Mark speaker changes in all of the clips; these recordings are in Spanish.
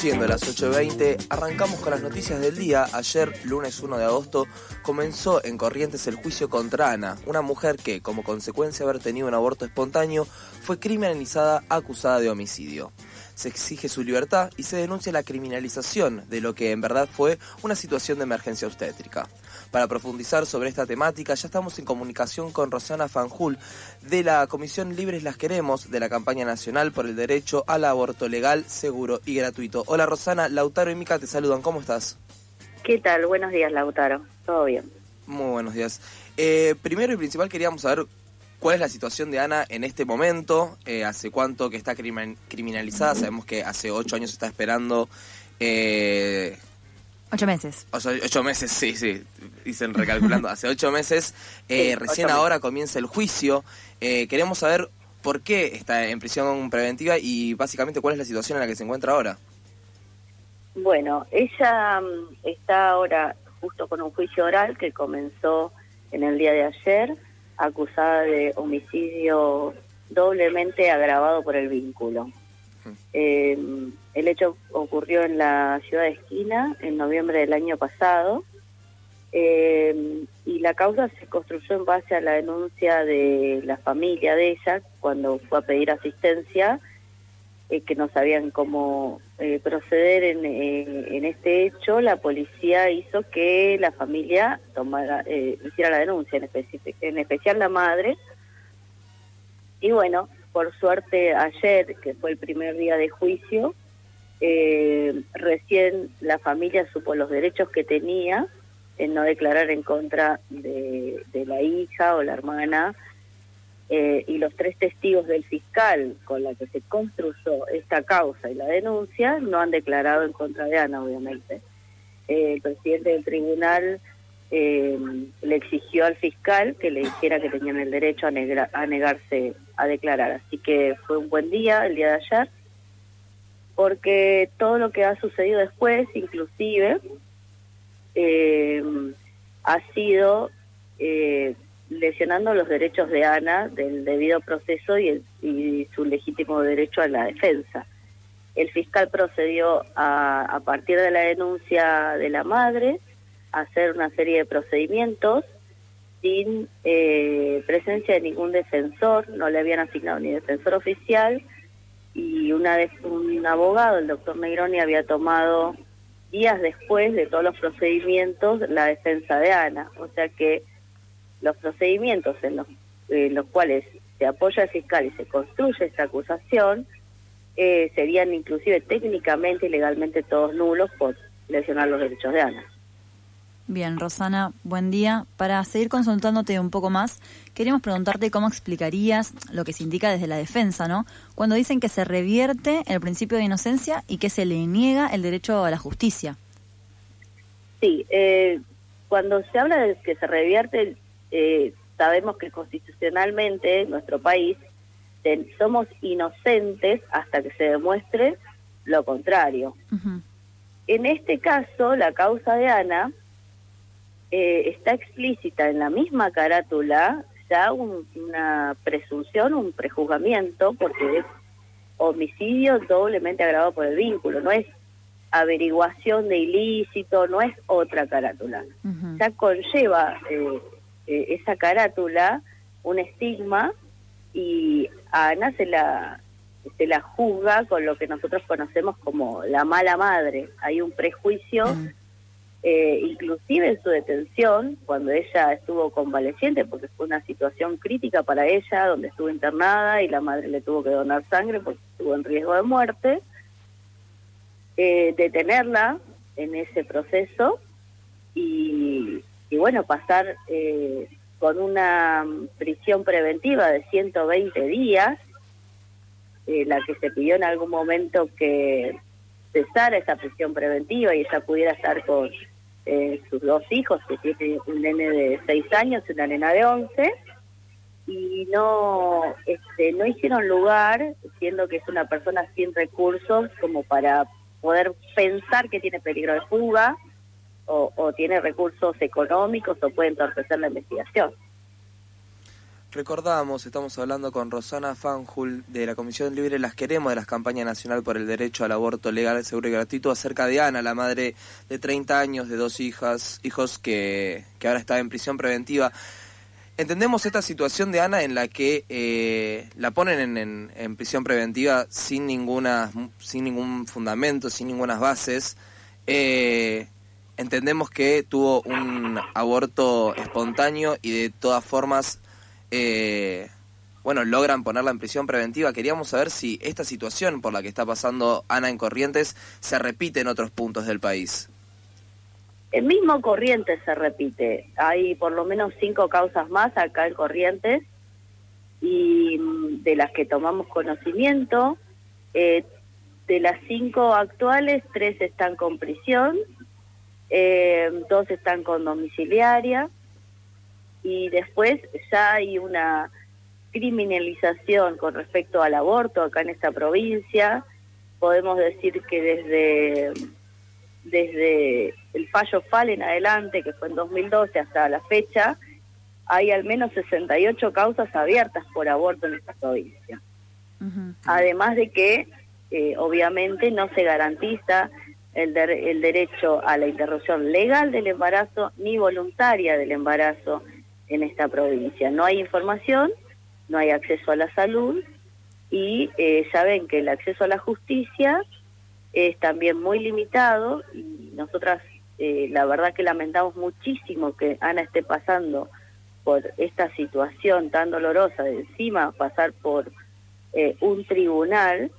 Speaker 1: Siendo las 8.20, arrancamos con las noticias del día. Ayer, lunes 1 de agosto, comenzó en Corrientes el juicio contra Ana, una mujer que, como consecuencia de haber tenido un aborto espontáneo, fue criminalizada acusada de homicidio se exige su libertad y se denuncia la criminalización de lo que en verdad fue una situación de emergencia obstétrica. Para profundizar sobre esta temática ya estamos en comunicación con Rosana Fanjul de la Comisión Libres Las Queremos de la campaña nacional por el derecho al aborto legal, seguro y gratuito. Hola Rosana, Lautaro y Mica te saludan, ¿cómo estás?
Speaker 2: ¿Qué tal? Buenos días Lautaro, todo bien.
Speaker 1: Muy buenos días. Eh, primero y principal queríamos saber ¿Cuál es la situación de Ana en este momento? Eh, ¿Hace cuánto que está criminalizada? Sabemos que hace ocho años está esperando...
Speaker 3: Eh, ocho meses.
Speaker 1: Ocho, meses, sí, sí, dicen recalculando. hace ocho meses, eh, recién ahora comienza el juicio. queremos saber por qué está en prisión preventiva y básicamente cuál es la situación en la que se encuentra ahora.
Speaker 2: Bueno, ella mm, está ahora justo con un juicio oral que comenzó en el día de ayer acusada de homicidio doblemente agravado por el vínculo. Eh, el hecho ocurrió en la ciudad de Esquina en noviembre del año pasado eh, y la causa se construyó en base a la denuncia de la familia de ella cuando fue a pedir asistencia eh, que no sabían cómo eh, proceder en, eh, en, este hecho, la policía hizo que la familia tomara, hiciera la denuncia, en, en especial la madre. Y bueno, por suerte ayer, que fue el primer día de juicio, recién la familia supo los derechos que tenía en no declarar en contra de, la hija o la hermana eh, y los tres testigos del fiscal con la que se construyó esta causa y la denuncia no han declarado en contra de Ana, obviamente. Eh, el presidente del tribunal eh, le exigió al fiscal que le dijera que tenían el derecho a, a negarse a declarar. Así que fue un buen día, el día de ayer, porque todo lo que ha sucedido después, inclusive, ha sido lesionando los derechos de Ana del debido proceso y, su legítimo derecho a la defensa. El fiscal procedió a, partir de la denuncia de la madre a hacer una serie de procedimientos sin eh, presencia de ningún defensor, no le habían asignado ni defensor oficial y una vez un abogado, el doctor Negroni, había tomado días después de todos los procedimientos la defensa de Ana. O sea que los procedimientos en los, los cuales se apoya el fiscal y se construye esta acusación eh, serían inclusive técnicamente y legalmente todos nulos por lesionar los derechos de Ana.
Speaker 3: Bien, Rosana, buen día. Para seguir consultándote un poco más, queríamos preguntarte cómo explicarías lo que se indica desde la defensa, ¿no? Cuando dicen que se revierte el principio de inocencia y que se le niega el derecho a la justicia.
Speaker 2: Sí, eh, cuando se habla de que se revierte eh, sabemos que constitucionalmente en nuestro país somos inocentes hasta que se demuestre lo contrario. En este caso, la causa de Ana eh, está explícita en la misma carátula ya una presunción, un prejuzgamiento, porque es homicidio doblemente agravado por el vínculo, no es averiguación de ilícito, no es otra carátula. Ya conlleva eh, eh, esa carátula un estigma y a Ana se la, se la juzga con lo que nosotros conocemos como la mala madre. Hay un prejuicio, eh, inclusive en su detención, cuando ella estuvo convaleciente, porque fue una situación crítica para ella, donde estuvo internada y la madre le tuvo que donar sangre porque estuvo en riesgo de muerte. Eh, detenerla en ese proceso y y bueno, pasar eh, con una prisión preventiva de 120 días, eh, la que se pidió en algún momento que cesara esa prisión preventiva y ella pudiera estar con eh, sus dos hijos, que tiene un nene de 6 años y una nena de 11, y no este, no hicieron lugar, siendo que es una persona sin recursos como para poder pensar que tiene peligro de fuga o, o tiene recursos económicos o puede entorpecer la investigación.
Speaker 1: Recordamos, estamos hablando con Rosana Fanjul de la Comisión Libre Las Queremos de la Campaña Nacional por el Derecho al Aborto Legal, Seguro y Gratuito acerca de Ana, la madre de 30 años de dos hijas, hijos que, que ahora está en prisión preventiva. Entendemos esta situación de Ana en la que eh, la ponen en, en, prisión preventiva sin ninguna, sin ningún fundamento, sin ninguna bases. Eh, entendemos que tuvo un aborto espontáneo y de todas formas eh, bueno, logran ponerla en prisión preventiva. Queríamos saber si esta situación por la que está pasando Ana en Corrientes se repite en otros puntos del país.
Speaker 2: El mismo Corrientes se repite. Hay por lo menos cinco causas más acá en Corrientes y mm, de las que tomamos conocimiento. Eh, de las cinco actuales, tres están con prisión, eh, dos están con domiciliaria y después ya hay una criminalización con respecto al aborto acá en esta provincia. Podemos decir que desde, desde el fallo FAL en adelante, que fue en 2012 hasta la fecha, hay al menos 68 causas abiertas por aborto en esta provincia. Además de que, eh, obviamente, no se garantiza el, el derecho a la interrupción legal del embarazo ni voluntaria del embarazo en esta provincia. No hay información, no hay acceso a la salud y eh, saben que el acceso a la justicia es también muy limitado y nosotras eh, la verdad que lamentamos muchísimo que Ana esté pasando por esta situación tan dolorosa de encima pasar por eh, un tribunal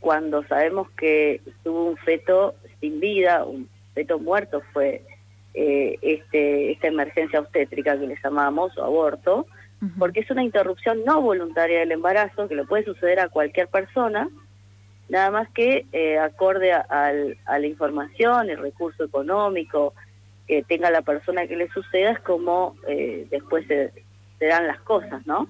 Speaker 2: cuando sabemos que tuvo un feto sin vida, un feto muerto fue eh, este, esta emergencia obstétrica que le llamamos, o aborto, porque es una interrupción no voluntaria del embarazo que le puede suceder a cualquier persona, nada más que eh, acorde a, la información, el recurso económico que tenga la persona que le suceda, es como eh, después se, se, dan las cosas, ¿no?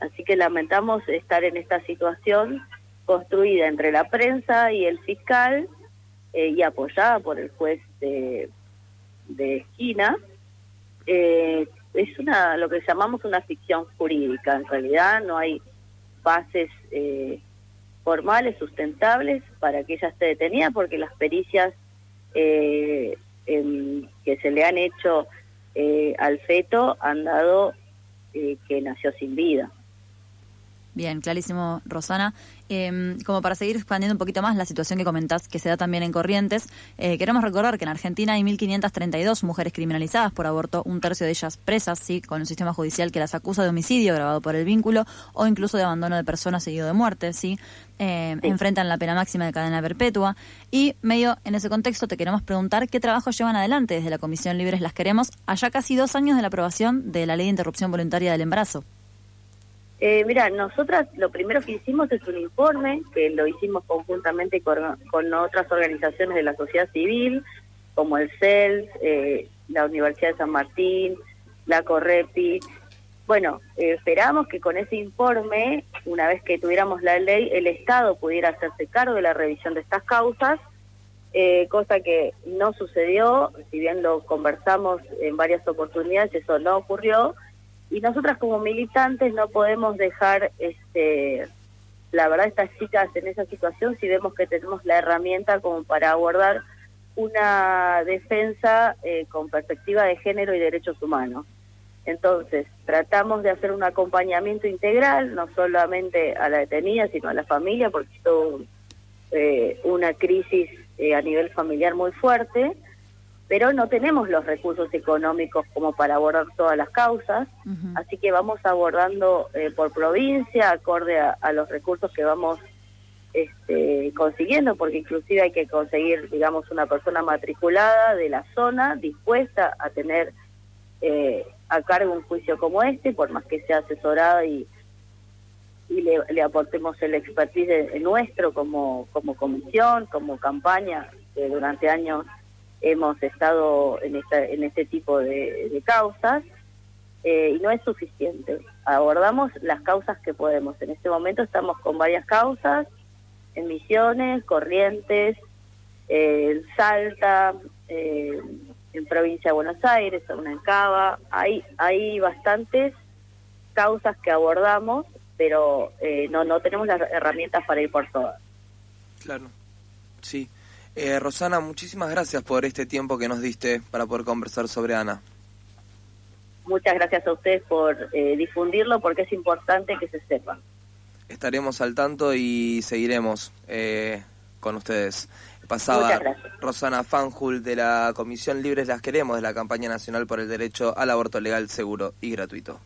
Speaker 2: Así que lamentamos estar en esta situación construida entre la prensa y el fiscal y apoyada por el juez de de esquina, eh, es una lo que llamamos una ficción jurídica. En realidad no hay bases eh, formales, sustentables, para que ella esté detenida, porque las pericias eh, que se le han hecho al feto han dado que nació sin vida.
Speaker 3: Bien, clarísimo, Rosana. Em, como para seguir expandiendo un poquito más la situación que comentás que se da también en Corrientes, eh, queremos recordar que en Argentina hay 1.532 mujeres criminalizadas por aborto, un tercio de ellas presas, sí, con un sistema judicial que las acusa de homicidio grabado por el vínculo o incluso de abandono de personas seguido de muerte, sí. Em, enfrentan la pena máxima de cadena perpetua. Y medio en ese contexto te queremos preguntar qué trabajo llevan adelante desde la Comisión Libres Las Queremos, allá casi dos años de la aprobación de la Ley de Interrupción Voluntaria del Embarazo.
Speaker 2: Eh, mira, nosotras lo primero que hicimos es un informe, que lo hicimos conjuntamente con, otras organizaciones de la sociedad civil, como el CELS, eh, la Universidad de San Martín, la Correpi. Bueno, esperamos que con ese informe, una vez que tuviéramos la ley, el Estado pudiera hacerse cargo de la revisión de estas causas, eh, cosa que no sucedió, si bien lo conversamos en varias oportunidades, eso no ocurrió y nosotras como militantes no podemos dejar este la verdad estas chicas en esa situación si vemos que tenemos la herramienta como para abordar una defensa eh, con perspectiva de género y derechos humanos. Entonces, tratamos de hacer un acompañamiento integral, no solamente a la detenida, sino a la familia, porque esto eh, una crisis eh, a nivel familiar muy fuerte, pero no tenemos los recursos económicos como para abordar todas las causas, así que vamos abordando eh, por provincia, acorde a, los recursos que vamos este, consiguiendo, porque inclusive hay que conseguir, digamos, una persona matriculada de la zona dispuesta a tener eh, a cargo un juicio como este, por más que sea asesorada y, y le, aportemos el expertise nuestro como, como comisión, como campaña, que durante años hemos estado en, esta, en este tipo de, causas. eh, y no es suficiente. Abordamos las causas que podemos. En este momento estamos con varias causas, en Misiones, Corrientes, eh, en Salta, eh, en provincia de Buenos Aires, en Cava. Hay, hay bastantes causas que abordamos, pero no, no tenemos las herramientas para ir por todas.
Speaker 1: Claro, sí. Rosana, muchísimas gracias por este tiempo que nos diste para poder conversar sobre Ana.
Speaker 2: Muchas gracias a ustedes por eh, difundirlo porque es importante que se sepa.
Speaker 1: Estaremos al tanto y seguiremos eh, con ustedes. Pasaba Rosana Fanjul de la Comisión Libres Las Queremos de la Campaña Nacional por el Derecho al Aborto Legal, Seguro y Gratuito.